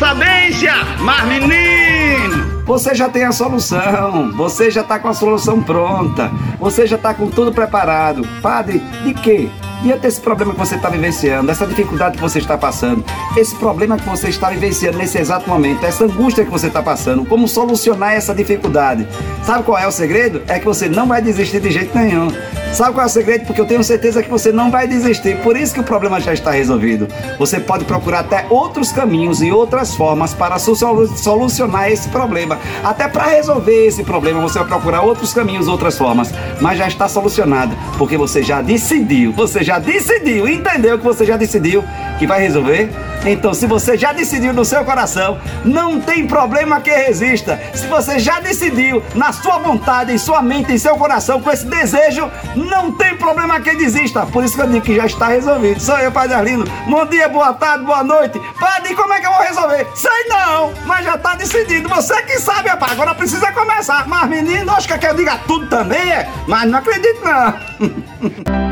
sabência, mas menino! Você já tem a solução, você já está com a solução pronta, você já está com tudo preparado. Padre, de quê? Diante desse problema que você está vivenciando, essa dificuldade que você está passando, esse problema que você está vivenciando nesse exato momento, essa angústia que você está passando, como solucionar essa dificuldade? Sabe qual é o segredo? É que você não vai desistir de jeito nenhum. Sabe qual é o segredo? Porque eu tenho certeza que você não vai desistir. Por isso que o problema já está resolvido. Você pode procurar até outros caminhos e outras formas para solucionar esse problema. Até para resolver esse problema, você vai procurar outros caminhos, outras formas. Mas já está solucionado, porque você já decidiu. Você já decidiu, entendeu que você já decidiu que vai resolver? Então, se você já decidiu no seu coração, não tem problema que resista. Se você já decidiu na sua vontade, em sua mente, em seu coração, com esse desejo, não tem problema que desista. Por isso que eu digo que já está resolvido. Sou eu, Padre Arlindo. Bom dia, boa tarde, boa noite. Padre, como é que eu vou resolver? Sei não, mas já está decidido. Você que sabe, rapaz. Agora precisa começar. Mas, menino, acho que eu diga tudo também, é? Mas não acredito, não.